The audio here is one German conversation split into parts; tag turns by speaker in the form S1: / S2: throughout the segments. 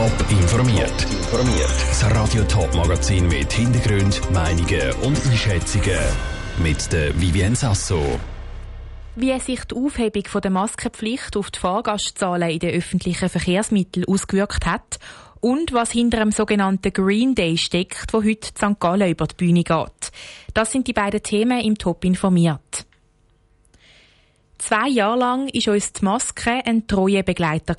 S1: Top informiert. Informiert. Das Radio Top Magazin mit Hintergrund, Meinungen und Einschätzungen mit der Vivien Sasso.
S2: Wie sich die Aufhebung der Maskenpflicht auf die Fahrgastzahlen in den öffentlichen Verkehrsmitteln ausgewirkt hat und was hinter dem sogenannten Green Day steckt, wo heute St. Gallen über die Bühne geht. Das sind die beiden Themen im Top informiert. Zwei Jahre lang war uns die Maske ein treuer Begleiter.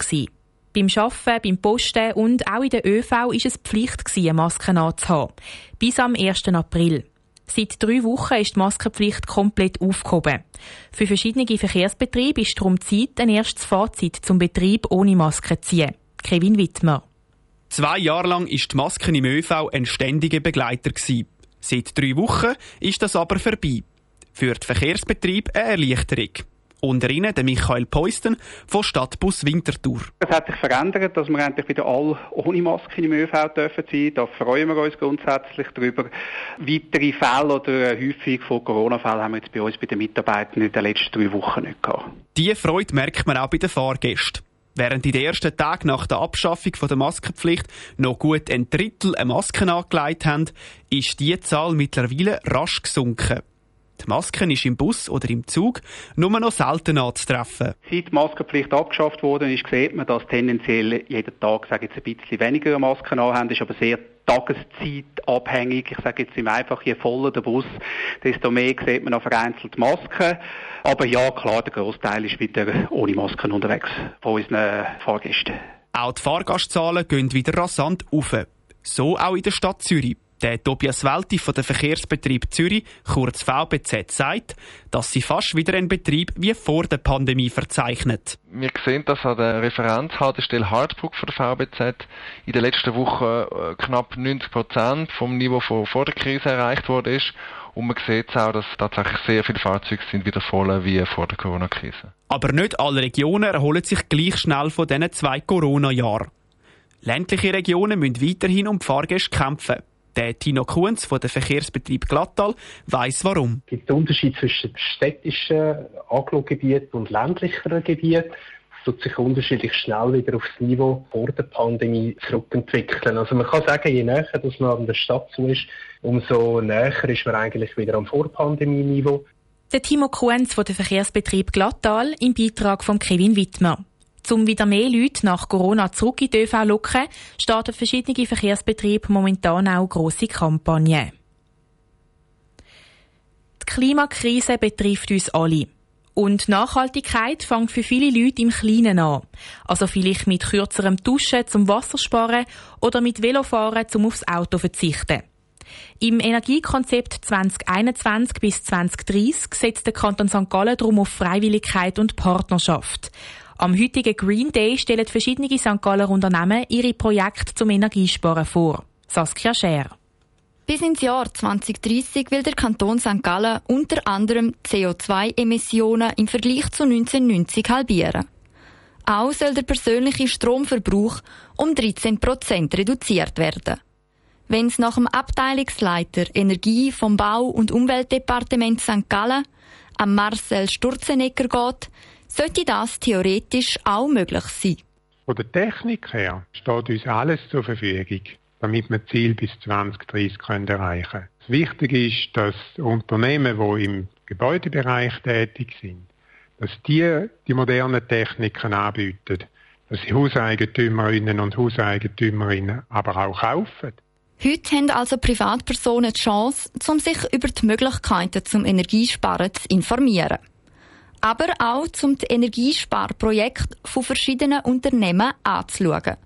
S2: Beim Arbeiten, beim Posten und auch in der ÖV war es Pflicht, eine Maske anzuhaben. Bis am 1. April. Seit drei Wochen ist die Maskenpflicht komplett aufgehoben. Für verschiedene Verkehrsbetriebe ist darum Zeit, ein erstes Fazit zum Betrieb ohne Maske zu ziehen. Kevin Wittmer.
S3: Zwei Jahre lang ist die Maske im ÖV ein ständiger Begleiter. Seit drei Wochen ist das aber vorbei. Für den Verkehrsbetrieb eine Erleichterung. Unter ihnen der Michael Peusten von Stadtbus Winterthur.
S4: Es hat sich verändert, dass wir endlich wieder alle ohne Maske im ÖV dürfen sein. Da freuen wir uns grundsätzlich darüber. Weitere Fälle oder Häufung von Corona-Fällen haben wir jetzt bei uns bei den Mitarbeitern in den letzten drei Wochen nicht gehabt.
S3: Diese Freude merkt man auch bei den Fahrgästen. Während in den ersten Tagen nach der Abschaffung der Maskenpflicht noch gut ein Drittel eine Maske angelegt haben, ist die Zahl mittlerweile rasch gesunken. Die Masken ist im Bus oder im Zug nur noch selten anzutreffen.
S4: Seit die Maskenpflicht abgeschafft worden ist, sieht man, dass tendenziell jeden Tag sage jetzt, ein bisschen weniger Masken anhaben, ist aber sehr tageszeitabhängig. Ich sage jetzt im einfach, je voller der Bus, desto mehr sieht man auch vereinzelt Masken. Aber ja, klar, der Großteil ist wieder ohne Masken unterwegs von unseren Fahrgästen.
S3: Auch die Fahrgastzahlen gehen wieder rasant auf. So auch in der Stadt Zürich. Der Tobias Welti von der Verkehrsbetrieb Zürich, kurz VBZ, sagt, dass sie fast wieder einen Betrieb wie vor der Pandemie verzeichnet.
S5: Wir sehen das an der Referenzhaltestelle Hardbrook von der VBZ in den letzten Wochen äh, knapp 90 Prozent vom Niveau von vor der Krise erreicht worden ist. Und man sieht auch, dass tatsächlich sehr viele Fahrzeuge sind wieder voll wie vor der Corona-Krise.
S3: Aber nicht alle Regionen erholen sich gleich schnell von diesen zwei Corona-Jahren. Ländliche Regionen müssen weiterhin um die Fahrgäste kämpfen. Der Tino Kunz von der Verkehrsbetrieb Glattal weiß warum.
S6: Es gibt einen Unterschied zwischen städtischen Agglogebieten und ländlicheren Gebieten Es tut sich unterschiedlich schnell wieder aufs Niveau vor der Pandemie zurückentwickeln. Also man kann sagen, je näher dass man an der Stadt zu ist, umso näher ist man eigentlich wieder am Vorpandemie-Niveau.
S2: Der Timo Kuenz von der Verkehrsbetrieb Glattal im Beitrag von Kevin Wittmer. Um wieder mehr Leute nach Corona zurück in die ÖV locken, starten verschiedene Verkehrsbetriebe momentan auch grosse Kampagnen. Die Klimakrise betrifft uns alle. Und Nachhaltigkeit fängt für viele Leute im Kleinen an. Also vielleicht mit kürzerem Duschen zum Wassersparen oder mit Velofahren zum aufs Auto verzichten. Im Energiekonzept 2021 bis 2030 setzt der Kanton St. Gallen darum auf Freiwilligkeit und Partnerschaft. Am heutigen Green Day stellen verschiedene St. Galler Unternehmen ihre Projekte zum Energiesparen vor. Saskia Scher.
S7: Bis ins Jahr 2030 will der Kanton St. Gallen unter anderem CO2-Emissionen im Vergleich zu 1990 halbieren. Auch soll der persönliche Stromverbrauch um 13 Prozent reduziert werden. Wenn es nach dem Abteilungsleiter Energie vom Bau- und Umweltdepartement St. Gallen, am Marcel Sturzenegger geht, sollte das theoretisch auch möglich sein.
S8: Von der Technik her steht uns alles zur Verfügung, damit wir Ziel bis 2030 können erreichen können. Das Wichtige ist, dass Unternehmen, die im Gebäudebereich tätig sind, dass die die modernen Techniken anbieten, dass die Hauseigentümerinnen und Hauseigentümerinnen aber auch kaufen.
S7: Heute haben also Privatpersonen die Chance, um sich über die Möglichkeiten zum Energiesparen zu informieren aber auch zum Energiesparprojekt von verschiedenen Unternehmen anzuschauen.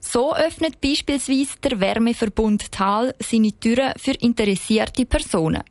S7: So öffnet beispielsweise der Wärmeverbund Tal seine Türen für interessierte Personen.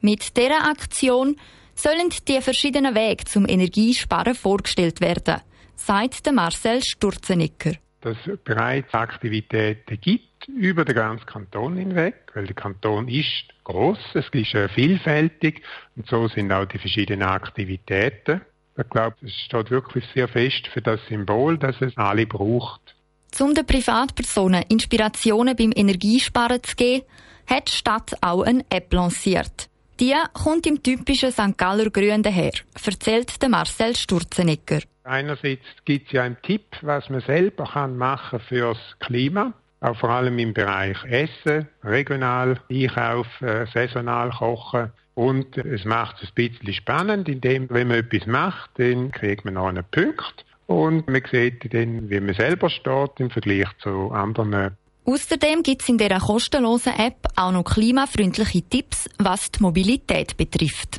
S7: Mit dieser Aktion sollen die verschiedenen Wege zum Energiesparen vorgestellt werden, sagt Marcel Sturzenegger
S8: dass es bereits Aktivitäten gibt über den ganzen Kanton hinweg, weil der Kanton ist groß, es ist äh, vielfältig und so sind auch die verschiedenen Aktivitäten. Ich glaube, es steht wirklich sehr fest für das Symbol, dass es alle braucht.
S7: Um den Privatpersonen Inspirationen beim Energiesparen zu geben, hat die Stadt auch eine App lanciert. Die kommt im typischen St. Galler Grün daher, erzählt der Marcel Sturzenegger.
S8: Einerseits gibt es ja einen Tipp, was man selber kann machen fürs Klima. Auch vor allem im Bereich Essen, regional einkaufen, äh, saisonal kochen. Und es macht es ein bisschen spannend, indem, wenn man etwas macht, dann kriegt man noch einen Punkt. Und man sieht dann, wie man selber steht im Vergleich zu anderen
S7: Außerdem gibt es in dieser kostenlosen App auch noch klimafreundliche Tipps, was die Mobilität betrifft.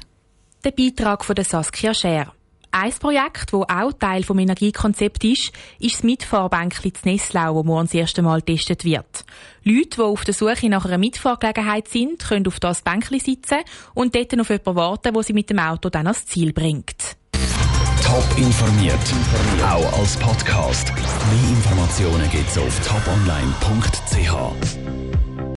S2: Der Beitrag von der Saskia Scher. Ein Projekt, das auch Teil des Energiekonzepts ist, ist das Mitfahrbänkchen zu Nesslau, das morgen das erste Mal getestet wird. Leute, die auf der Suche nach einer Mitfahrgelegenheit sind, können auf das Bänkchen sitzen und dort auf jemanden warten, wo sie mit dem Auto dann ans Ziel bringt.
S1: Top informiert, auch als Podcast. Mehr Informationen gibt's auf toponline.ch.